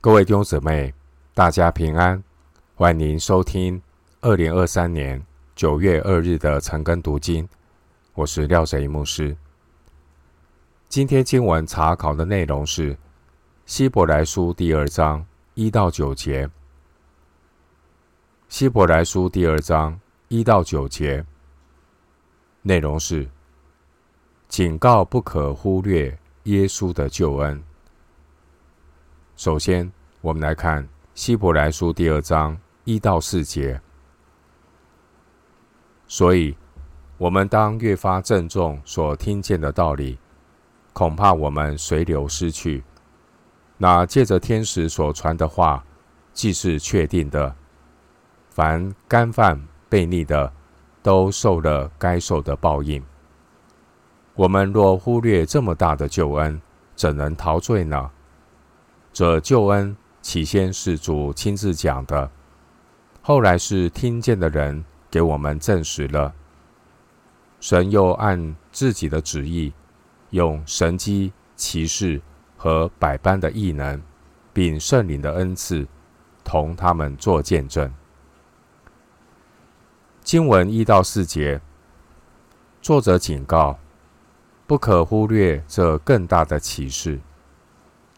各位弟兄姊妹，大家平安，欢迎收听二零二三年九月二日的晨更读经。我是廖哲一牧师。今天经文查考的内容是希伯来书第二章一到九节。希伯来书第二章一到九节内容是警告，不可忽略耶稣的救恩。首先，我们来看希伯来书第二章一到四节。所以，我们当越发郑重所听见的道理，恐怕我们随流失去。那借着天使所传的话，既是确定的，凡干犯悖逆的，都受了该受的报应。我们若忽略这么大的救恩，怎能陶醉呢？这救恩起先是主亲自讲的，后来是听见的人给我们证实了。神又按自己的旨意，用神迹、奇事和百般的异能，并圣灵的恩赐，同他们作见证。经文一到四节，作者警告，不可忽略这更大的启示，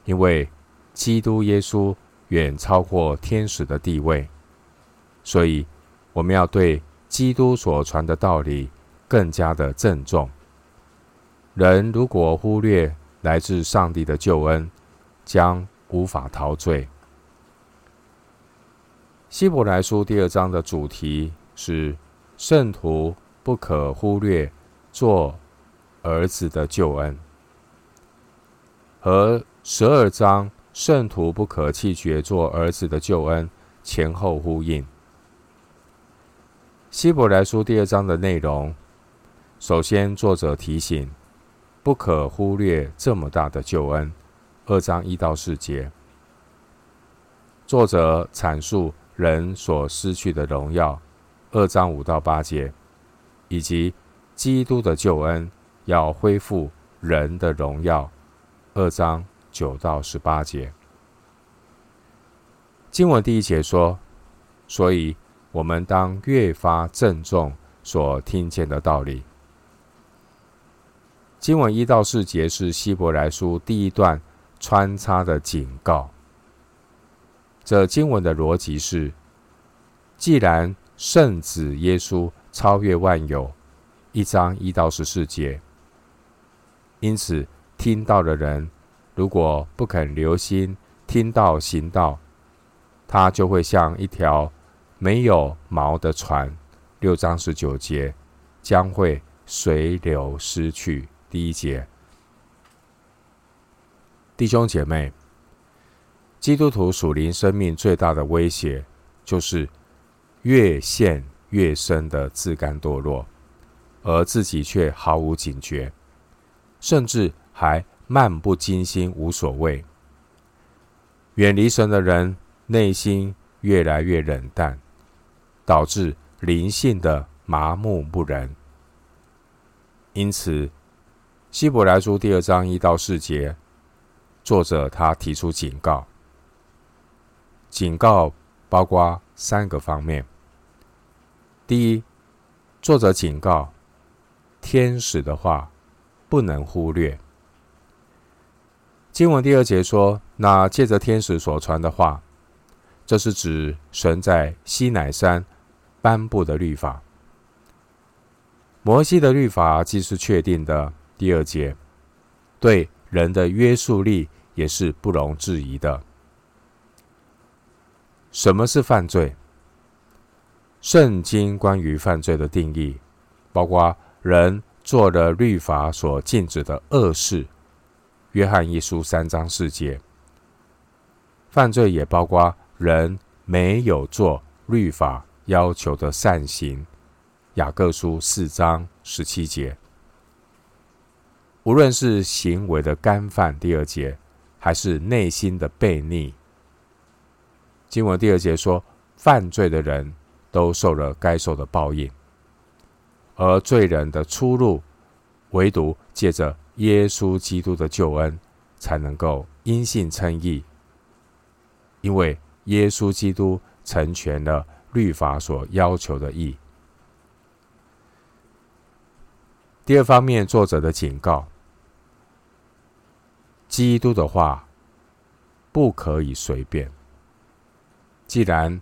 因为。基督耶稣远超过天使的地位，所以我们要对基督所传的道理更加的郑重。人如果忽略来自上帝的救恩，将无法陶醉。希伯来书第二章的主题是圣徒不可忽略做儿子的救恩，和十二章。圣徒不可弃绝做儿子的救恩，前后呼应。希伯来书第二章的内容，首先作者提醒，不可忽略这么大的救恩。二章一到四节，作者阐述人所失去的荣耀。二章五到八节，以及基督的救恩要恢复人的荣耀。二章。九到十八节，经文第一节说：“所以我们当越发郑重所听见的道理。”经文一到四节是希伯来书第一段穿插的警告。这经文的逻辑是：既然圣子耶稣超越万有，一章一到十四节，因此听到的人。如果不肯留心听道行道，他就会像一条没有锚的船。六章十九节将会随流失去。第一节，弟兄姐妹，基督徒属灵生命最大的威胁，就是越陷越深的自甘堕落，而自己却毫无警觉，甚至还。漫不经心，无所谓。远离神的人，内心越来越冷淡，导致灵性的麻木不仁。因此，希伯来书第二章一到四节，作者他提出警告。警告包括三个方面。第一，作者警告，天使的话不能忽略。经文第二节说：“那借着天使所传的话，这是指神在西乃山颁布的律法。摩西的律法既是确定的，第二节对人的约束力也是不容置疑的。什么是犯罪？圣经关于犯罪的定义，包括人做了律法所禁止的恶事。”约翰一书三章四节，犯罪也包括人没有做律法要求的善行。雅各书四章十七节，无论是行为的干犯，第二节，还是内心的悖逆。经文第二节说，犯罪的人都受了该受的报应，而罪人的出路，唯独借着。耶稣基督的救恩才能够因信称义，因为耶稣基督成全了律法所要求的义。第二方面，作者的警告：基督的话不可以随便。既然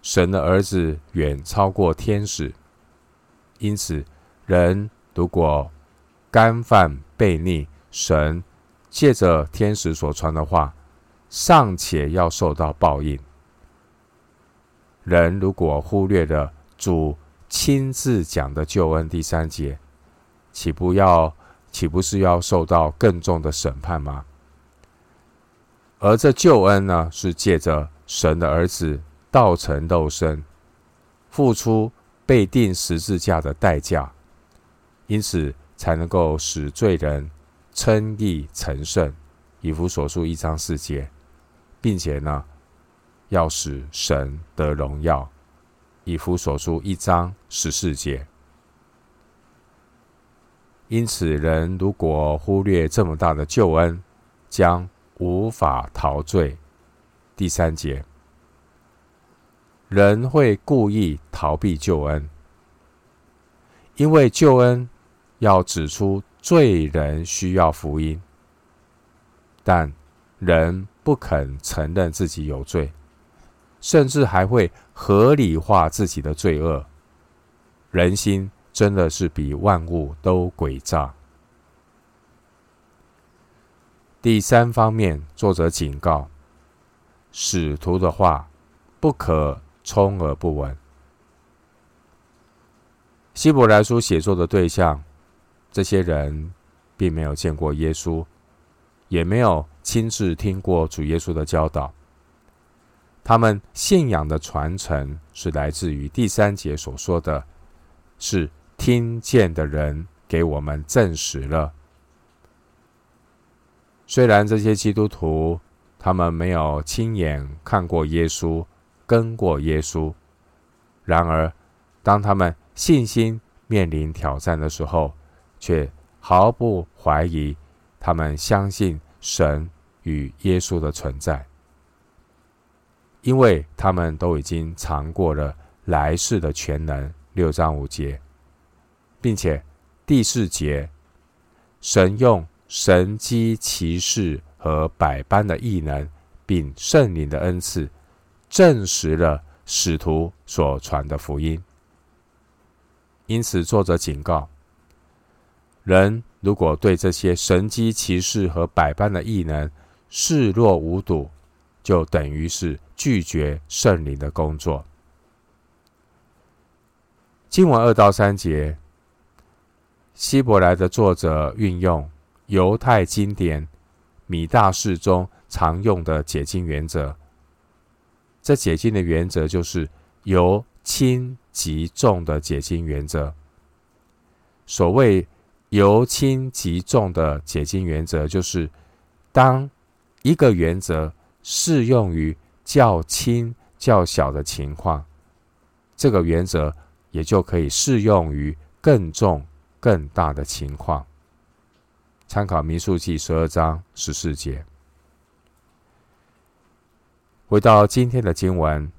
神的儿子远超过天使，因此人如果干犯悖逆，神借着天使所传的话，尚且要受到报应。人如果忽略了主亲自讲的救恩第三节，岂不要岂不是要受到更重的审判吗？而这救恩呢，是借着神的儿子道成肉身，付出被钉十字架的代价，因此才能够使罪人称义成圣。以弗所书一章四节，并且呢，要使神得荣耀。以弗所书一章十四节。因此，人如果忽略这么大的救恩，将无法逃罪。第三节，人会故意逃避救恩，因为救恩要指出罪人需要福音，但人不肯承认自己有罪，甚至还会合理化自己的罪恶。人心。真的是比万物都诡诈。第三方面，作者警告：使徒的话不可充耳不闻。希伯来书写作的对象，这些人并没有见过耶稣，也没有亲自听过主耶稣的教导。他们信仰的传承是来自于第三节所说的，是。听见的人给我们证实了。虽然这些基督徒他们没有亲眼看过耶稣，跟过耶稣，然而当他们信心面临挑战的时候，却毫不怀疑，他们相信神与耶稣的存在，因为他们都已经尝过了来世的全能。六章五节。并且第四节，神用神迹奇事和百般的异能，并圣灵的恩赐，证实了使徒所传的福音。因此，作者警告：人如果对这些神迹奇事和百般的异能视若无睹，就等于是拒绝圣灵的工作。经文二到三节。希伯来的作者运用犹太经典米大士中常用的解经原则。这解经的原则就是由轻及重的解经原则。所谓由轻及重的解经原则，就是当一个原则适用于较轻较小的情况，这个原则也就可以适用于更重。更大的情况，参考民数记十二章十四节。回到今天的经文，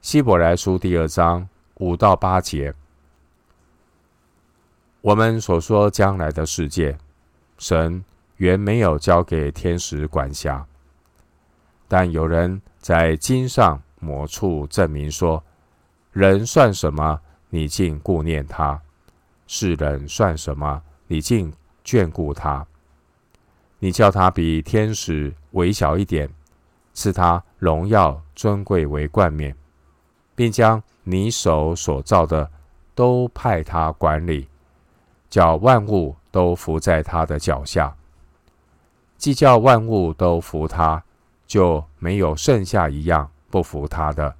希伯来书第二章五到八节，我们所说将来的世界，神原没有交给天使管辖，但有人在经上某处证明说：人算什么？你竟顾念他。世人算什么？你竟眷顾他？你叫他比天使微小一点，赐他荣耀尊贵为冠冕，并将你手所造的都派他管理，叫万物都伏在他的脚下。既叫万物都服他，就没有剩下一样不服他的。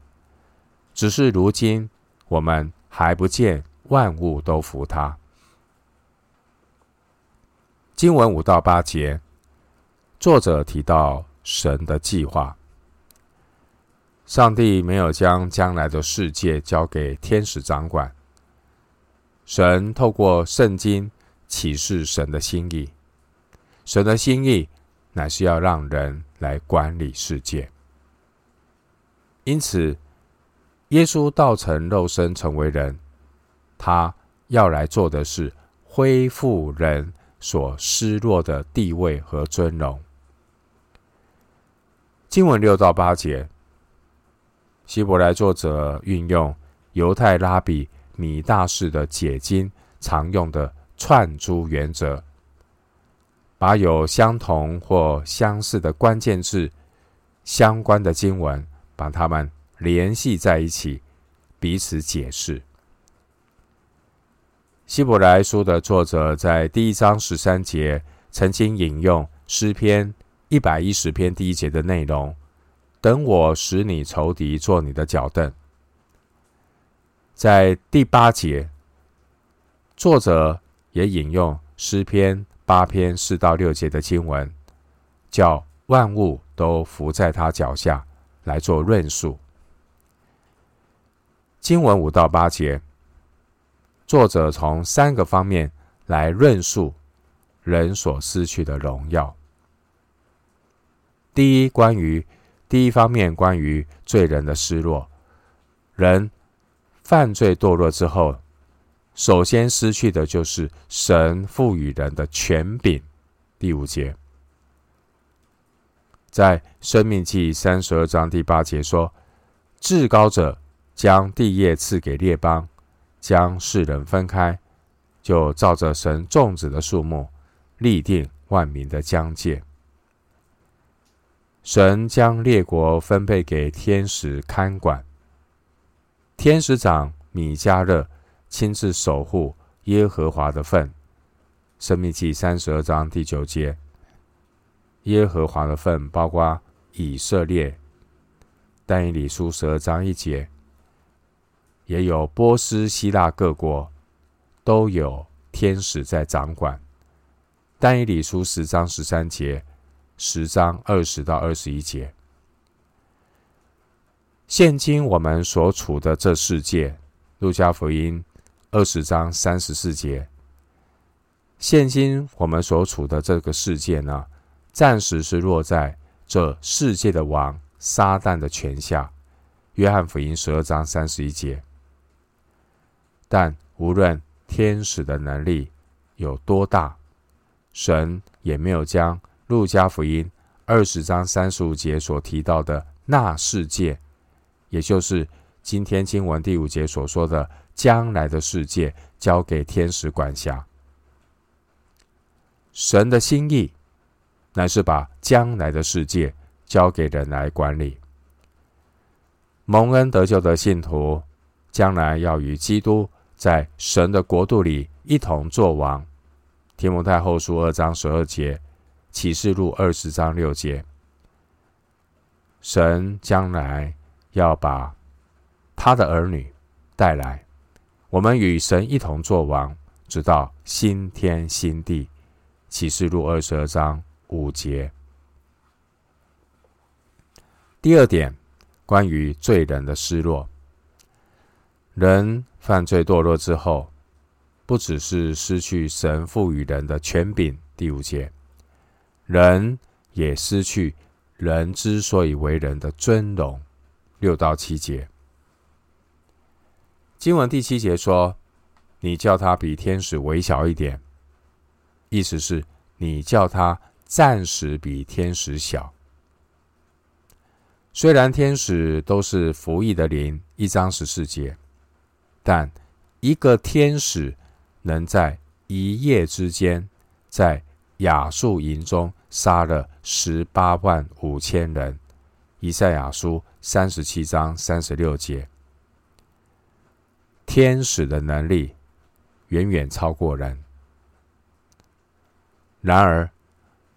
只是如今我们还不见。万物都服他。经文五到八节，作者提到神的计划。上帝没有将将来的世界交给天使掌管。神透过圣经启示神的心意。神的心意乃是要让人来管理世界。因此，耶稣道成肉身成为人，他要来做的是恢复人所失落的地位和尊荣。经文六到八节，希伯来作者运用犹太拉比米大士的解经常用的串珠原则，把有相同或相似的关键字相关的经文，把它们联系在一起，彼此解释。希伯来书的作者在第一章十三节曾经引用诗篇一百一十篇第一节的内容：“等我使你仇敌做你的脚凳。”在第八节，作者也引用诗篇八篇四到六节的经文，叫万物都伏在他脚下，来做论述。经文五到八节，作者从三个方面来论述人所失去的荣耀。第一，关于第一方面，关于罪人的失落，人。犯罪堕落之后，首先失去的就是神赋予人的权柄。第五节，在《生命记》三十二章第八节说：“至高者将地业赐给列邦，将世人分开，就照着神种子的数目立定万民的疆界。神将列国分配给天使看管。”天使长米迦勒亲自守护耶和华的份，申命记三十二章第九节。耶和华的份包括以色列，但以理书十二章一节，也有波斯、希腊各国都有天使在掌管。但以理书十章十三节，十章二十到二十一节。现今我们所处的这世界，路加福音二十章三十四节。现今我们所处的这个世界呢，暂时是落在这世界的王撒旦的权下。约翰福音十二章三十一节。但无论天使的能力有多大，神也没有将路加福音二十章三十五节所提到的那世界。也就是今天经文第五节所说的将来的世界，交给天使管辖。神的心意乃是把将来的世界交给人来管理。蒙恩得救的信徒，将来要与基督在神的国度里一同作王。提摩太后书二章十二节，启示录二十章六节，神将来。要把他的儿女带来，我们与神一同作王，直到新天新地。启示录二十二章五节。第二点，关于罪人的失落，人犯罪堕落之后，不只是失去神赋予人的权柄。第五节，人也失去人之所以为人的尊荣。六到七节，经文第七节说：“你叫他比天使微小一点。”意思是你叫他暂时比天使小。虽然天使都是服役的灵，一章十四节，但一个天使能在一夜之间，在亚述营中杀了十八万五千人。以赛亚书三十七章三十六节，天使的能力远远超过人。然而，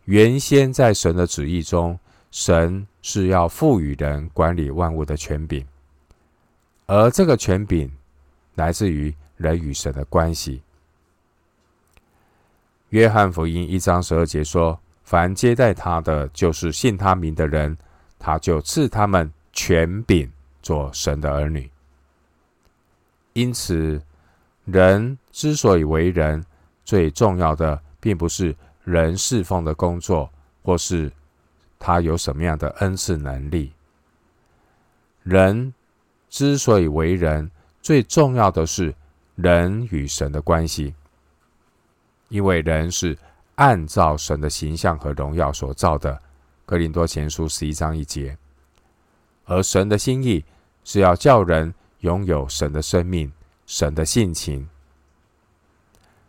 原先在神的旨意中，神是要赋予人管理万物的权柄，而这个权柄来自于人与神的关系。约翰福音一章十二节说：“凡接待他的，就是信他名的人。”他就赐他们权柄做神的儿女。因此，人之所以为人，最重要的并不是人侍奉的工作，或是他有什么样的恩赐能力。人之所以为人，最重要的是人与神的关系，因为人是按照神的形象和荣耀所造的。哥林多前书十一章一节，而神的心意是要叫人拥有神的生命、神的性情。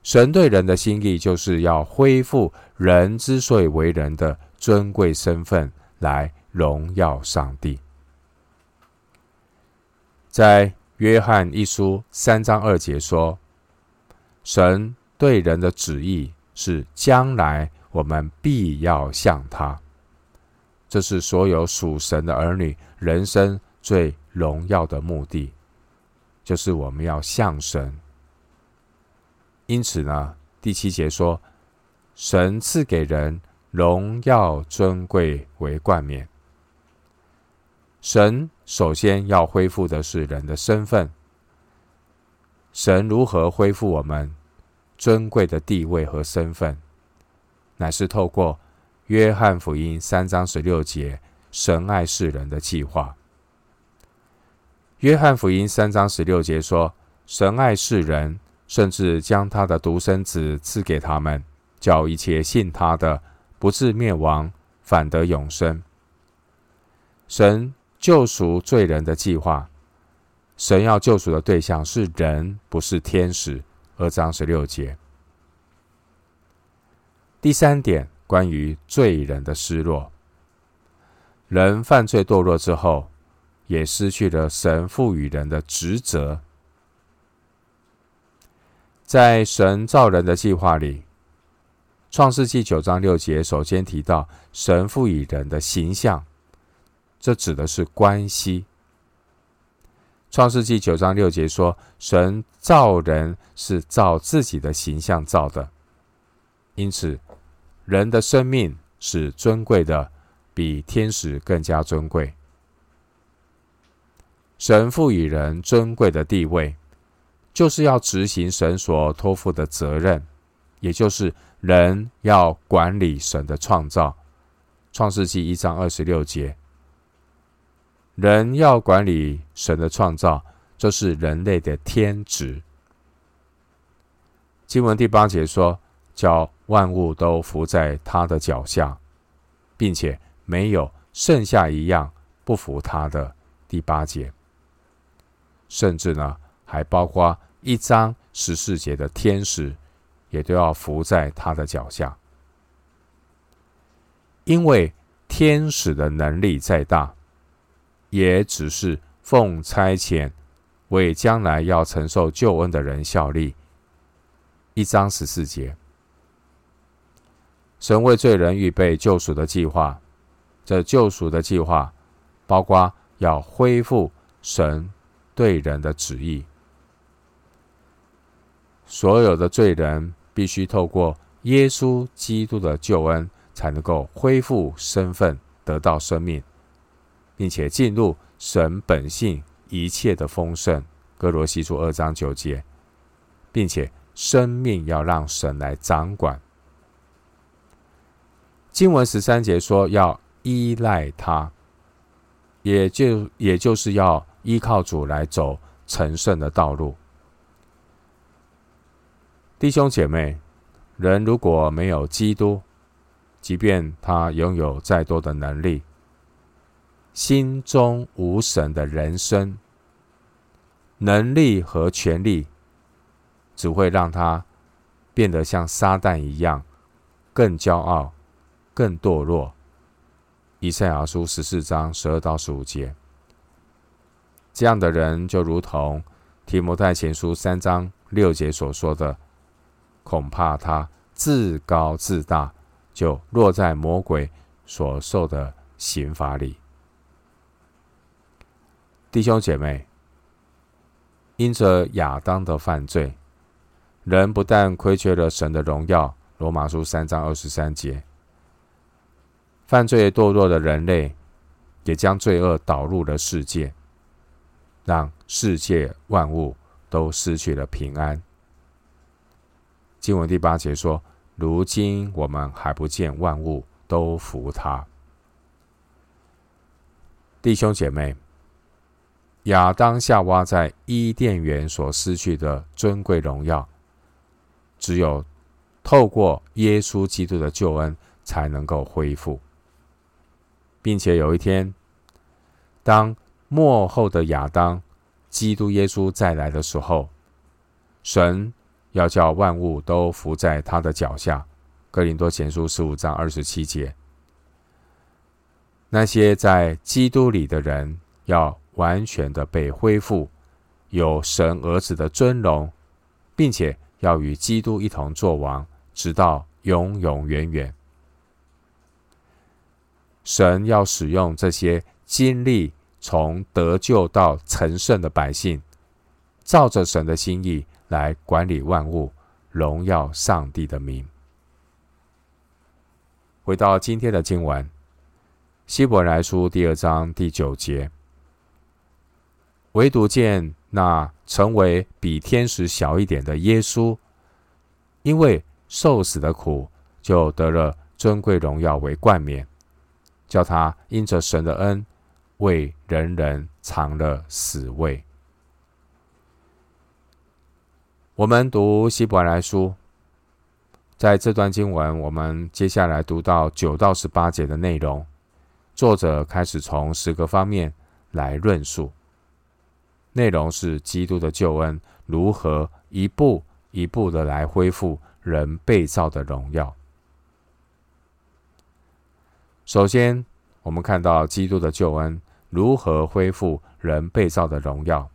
神对人的心意，就是要恢复人之所以为人的尊贵身份，来荣耀上帝。在约翰一书三章二节说：“神对人的旨意是，将来我们必要向他。”这是所有属神的儿女人生最荣耀的目的，就是我们要像神。因此呢，第七节说，神赐给人荣耀尊贵为冠冕。神首先要恢复的是人的身份。神如何恢复我们尊贵的地位和身份，乃是透过约翰福音三章十六节，神爱世人的计划。约翰福音三章十六节说，神爱世人。甚至将他的独生子赐给他们，叫一切信他的不至灭亡，反得永生。神救赎罪人的计划，神要救赎的对象是人，不是天使。二章十六节。第三点，关于罪人的失落，人犯罪堕落之后，也失去了神赋予人的职责。在神造人的计划里，《创世纪》九章六节首先提到神赋予人的形象，这指的是关系。《创世纪》九章六节说，神造人是照自己的形象造的，因此人的生命是尊贵的，比天使更加尊贵。神赋予人尊贵的地位。就是要执行神所托付的责任，也就是人要管理神的创造。创世纪一章二十六节，人要管理神的创造，这是人类的天职。经文第八节说，叫万物都伏在他的脚下，并且没有剩下一样不服他的。第八节，甚至呢，还包括。一章十四节的天使也都要伏在他的脚下，因为天使的能力再大，也只是奉差遣为将来要承受救恩的人效力。一章十四节，神为罪人预备救赎的计划，这救赎的计划包括要恢复神对人的旨意。所有的罪人必须透过耶稣基督的救恩，才能够恢复身份，得到生命，并且进入神本性一切的丰盛。哥罗西书二章九节，并且生命要让神来掌管。经文十三节说要依赖他，也就也就是要依靠主来走成圣的道路。弟兄姐妹，人如果没有基督，即便他拥有再多的能力，心中无神的人生，能力和权力，只会让他变得像撒旦一样，更骄傲、更堕落。以赛亚书十四章十二到十五节，这样的人就如同提摩太前书三章六节所说的。恐怕他自高自大，就落在魔鬼所受的刑罚里。弟兄姐妹，因着亚当的犯罪，人不但亏缺了神的荣耀，罗马书三章二十三节，犯罪堕落的人类也将罪恶导入了世界，让世界万物都失去了平安。经文第八节说：“如今我们还不见万物都服他。”弟兄姐妹，亚当夏娃在伊甸园所失去的尊贵荣耀，只有透过耶稣基督的救恩才能够恢复，并且有一天，当末后的亚当基督耶稣再来的时候，神要叫万物都伏在他的脚下。哥林多前书十五章二十七节。那些在基督里的人，要完全的被恢复，有神儿子的尊荣，并且要与基督一同作王，直到永永远远。神要使用这些经历从得救到成圣的百姓，照着神的心意来管理万物，荣耀上帝的名。回到今天的经文。希伯来书第二章第九节，唯独见那成为比天使小一点的耶稣，因为受死的苦，就得了尊贵荣耀为冠冕，叫他因着神的恩，为人人尝了死味。我们读希伯来书，在这段经文，我们接下来读到九到十八节的内容。作者开始从十个方面来论述，内容是基督的救恩如何一步一步的来恢复人被造的荣耀。首先，我们看到基督的救恩如何恢复人被造的荣耀。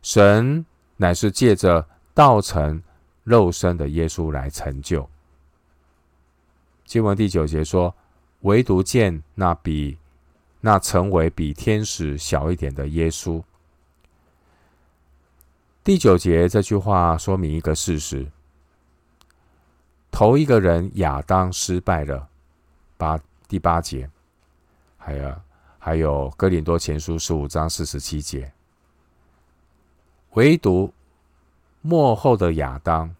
神乃是借着道成肉身的耶稣来成就。经文第九节说。唯独见那比那成为比天使小一点的耶稣。第九节这句话说明一个事实：头一个人亚当失败了。八第八节，还有还有哥林多前书十五章四十七节，唯独末后的亚当，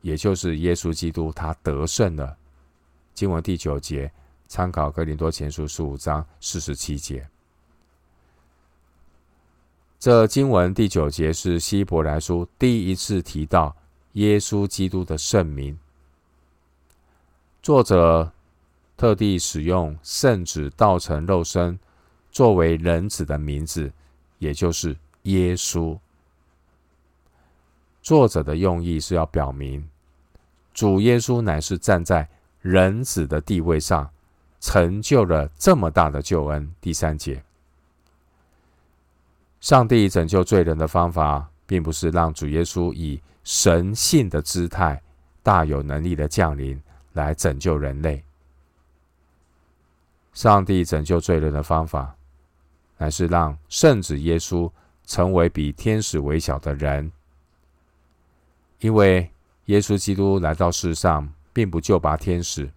也就是耶稣基督，他得胜了。经文第九节。参考《哥林多前书》十五章四十七节，这经文第九节是希伯来书第一次提到耶稣基督的圣名。作者特地使用圣子道成肉身作为人子的名字，也就是耶稣。作者的用意是要表明，主耶稣乃是站在人子的地位上。成就了这么大的救恩。第三节，上帝拯救罪人的方法，并不是让主耶稣以神性的姿态、大有能力的降临来拯救人类。上帝拯救罪人的方法，乃是让圣子耶稣成为比天使微小的人，因为耶稣基督来到世上，并不救拔天使，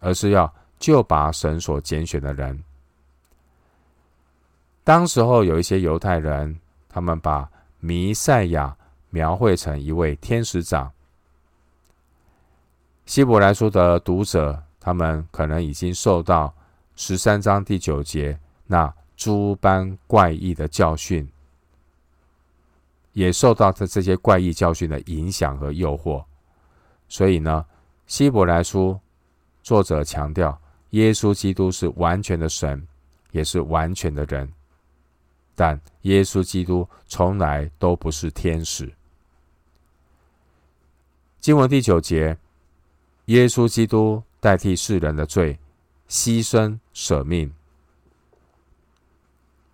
而是要。就拔神所拣选的人，当时候有一些犹太人，他们把弥赛亚描绘成一位天使长。希伯来书的读者，他们可能已经受到十三章第九节那诸般怪异的教训，也受到这这些怪异教训的影响和诱惑，所以呢，希伯来书作者强调。耶稣基督是完全的神，也是完全的人，但耶稣基督从来都不是天使。经文第九节，耶稣基督代替世人的罪，牺牲舍命。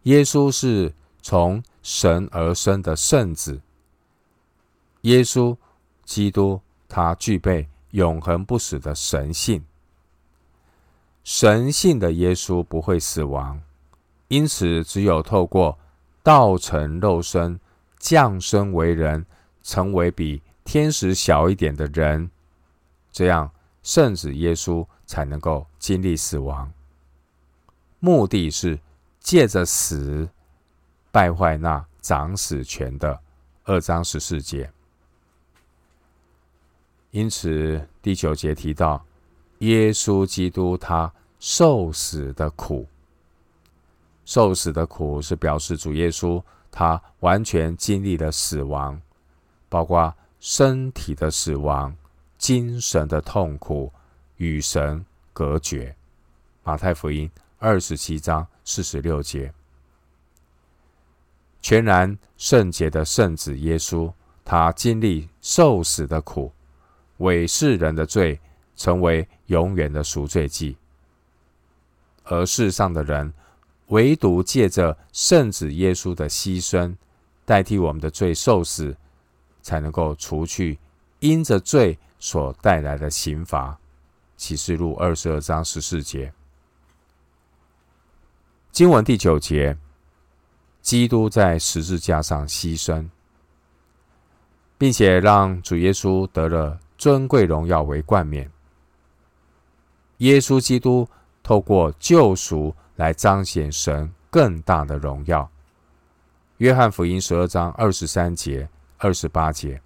耶稣是从神而生的圣子，耶稣基督他具备永恒不死的神性。神性的耶稣不会死亡，因此只有透过道成肉身、降生为人，成为比天使小一点的人，这样圣子耶稣才能够经历死亡。目的是借着死败坏那掌死权的二章十四节。因此第九节提到。耶稣基督他受死的苦，受死的苦是表示主耶稣他完全经历了死亡，包括身体的死亡、精神的痛苦、与神隔绝。马太福音二十七章四十六节，全然圣洁的圣子耶稣，他经历受死的苦，为世人的罪成为永远的赎罪祭，而世上的人，唯独借着圣子耶稣的牺牲，代替我们的罪受死，才能够除去因着罪所带来的刑罚。启示录二十二章十四节，经文第九节，基督在十字架上牺牲，并且让主耶稣得了尊贵荣耀为冠冕。耶稣基督透过救赎来彰显神更大的荣耀。约翰福音十二章二十三节、二十八节，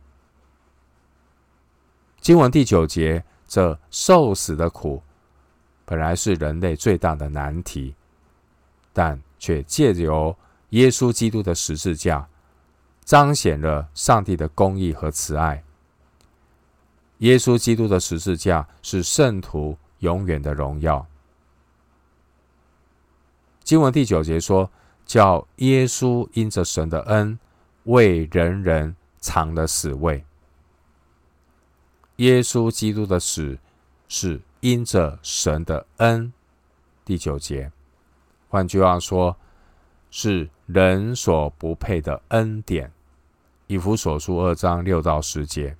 经文第九节。这受死的苦，本来是人类最大的难题，但却借由耶稣基督的十字架，彰显了上帝的公义和慈爱。耶稣基督的十字架是圣徒永远的荣耀。经文第九节说：“叫耶稣因着神的恩，为人人尝了死味。”耶稣基督的死是因着神的恩，第九节，换句话说，是人所不配的恩典。以弗所书二章六到十节，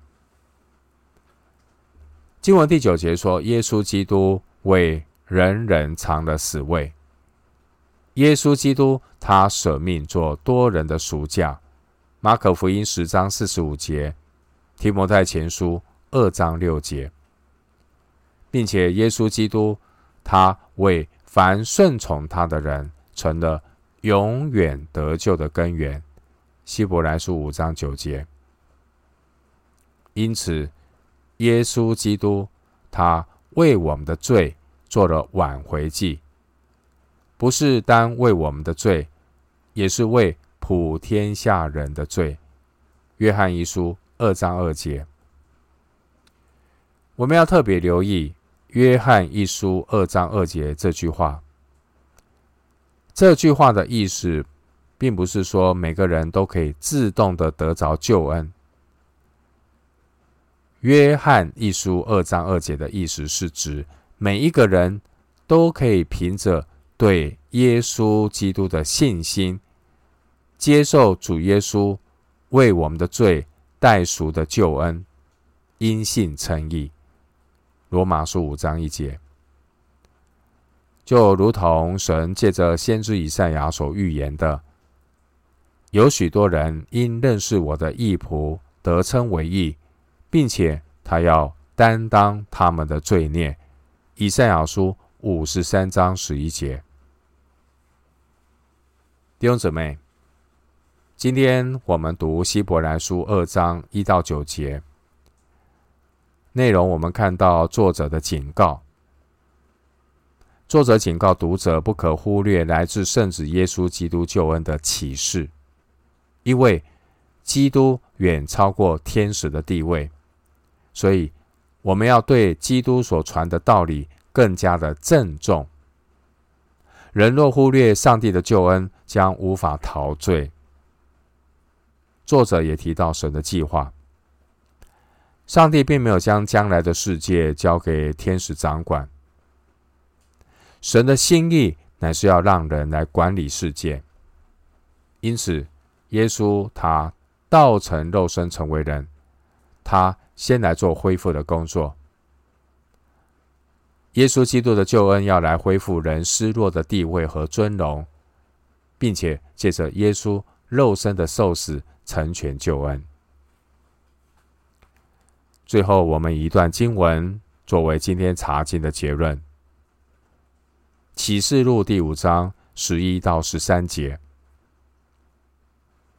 经文第九节说，耶稣基督为人人尝了死味。耶稣基督他舍命做多人的赎价。马可福音十章四十五节，提摩太前书。二章六节，并且耶稣基督，他为凡顺从他的人成了永远得救的根源。希伯来书五章九节。因此，耶稣基督他为我们的罪做了挽回祭，不是单为我们的罪，也是为普天下人的罪。约翰一书二章二节。我们要特别留意《约翰一书》二章二节这句话。这句话的意思，并不是说每个人都可以自动的得着救恩。《约翰一书》二章二节的意思是指每一个人都可以凭着对耶稣基督的信心，接受主耶稣为我们的罪代赎的救恩，因信称义。罗马书五章一节，就如同神借着先知以赛亚所预言的，有许多人因认识我的义仆得称为义，并且他要担当他们的罪孽。以赛亚书五十三章十一节，弟兄姊妹，今天我们读希伯来书二章一到九节。内容我们看到作者的警告，作者警告读者不可忽略来自圣子耶稣基督救恩的启示，因为基督远超过天使的地位，所以我们要对基督所传的道理更加的郑重。人若忽略上帝的救恩，将无法陶醉。作者也提到神的计划。上帝并没有将将来的世界交给天使掌管，神的心意乃是要让人来管理世界。因此，耶稣他道成肉身成为人，他先来做恢复的工作。耶稣基督的救恩要来恢复人失落的地位和尊荣，并且借着耶稣肉身的受死成全救恩。最后，我们一段经文作为今天查经的结论：启示录第五章十一到十三节。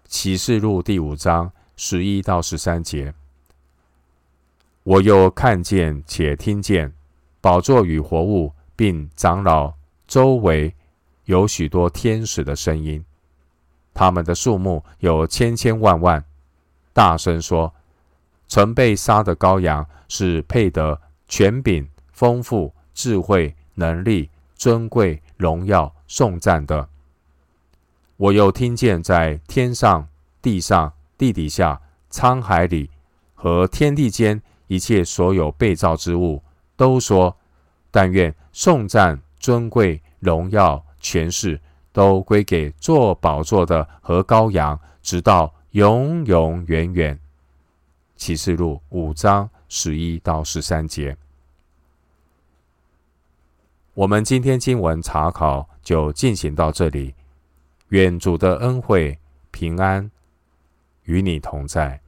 启示录第五章十一到十三节，我又看见且听见宝座与活物并长老周围有许多天使的声音，他们的数目有千千万万，大声说：“曾被杀的羔羊是配得权柄、丰富、智慧、能力、尊贵、荣耀、颂赞的。”我又听见在天上、地上、地底下、沧海里和天地间一切所有被造之物，都说：“但愿颂赞、尊贵、荣耀。”权势都归给坐宝座的和羔羊，直到永永远远。启示录五章十一到十三节。我们今天经文查考就进行到这里。愿主的恩惠平安与你同在。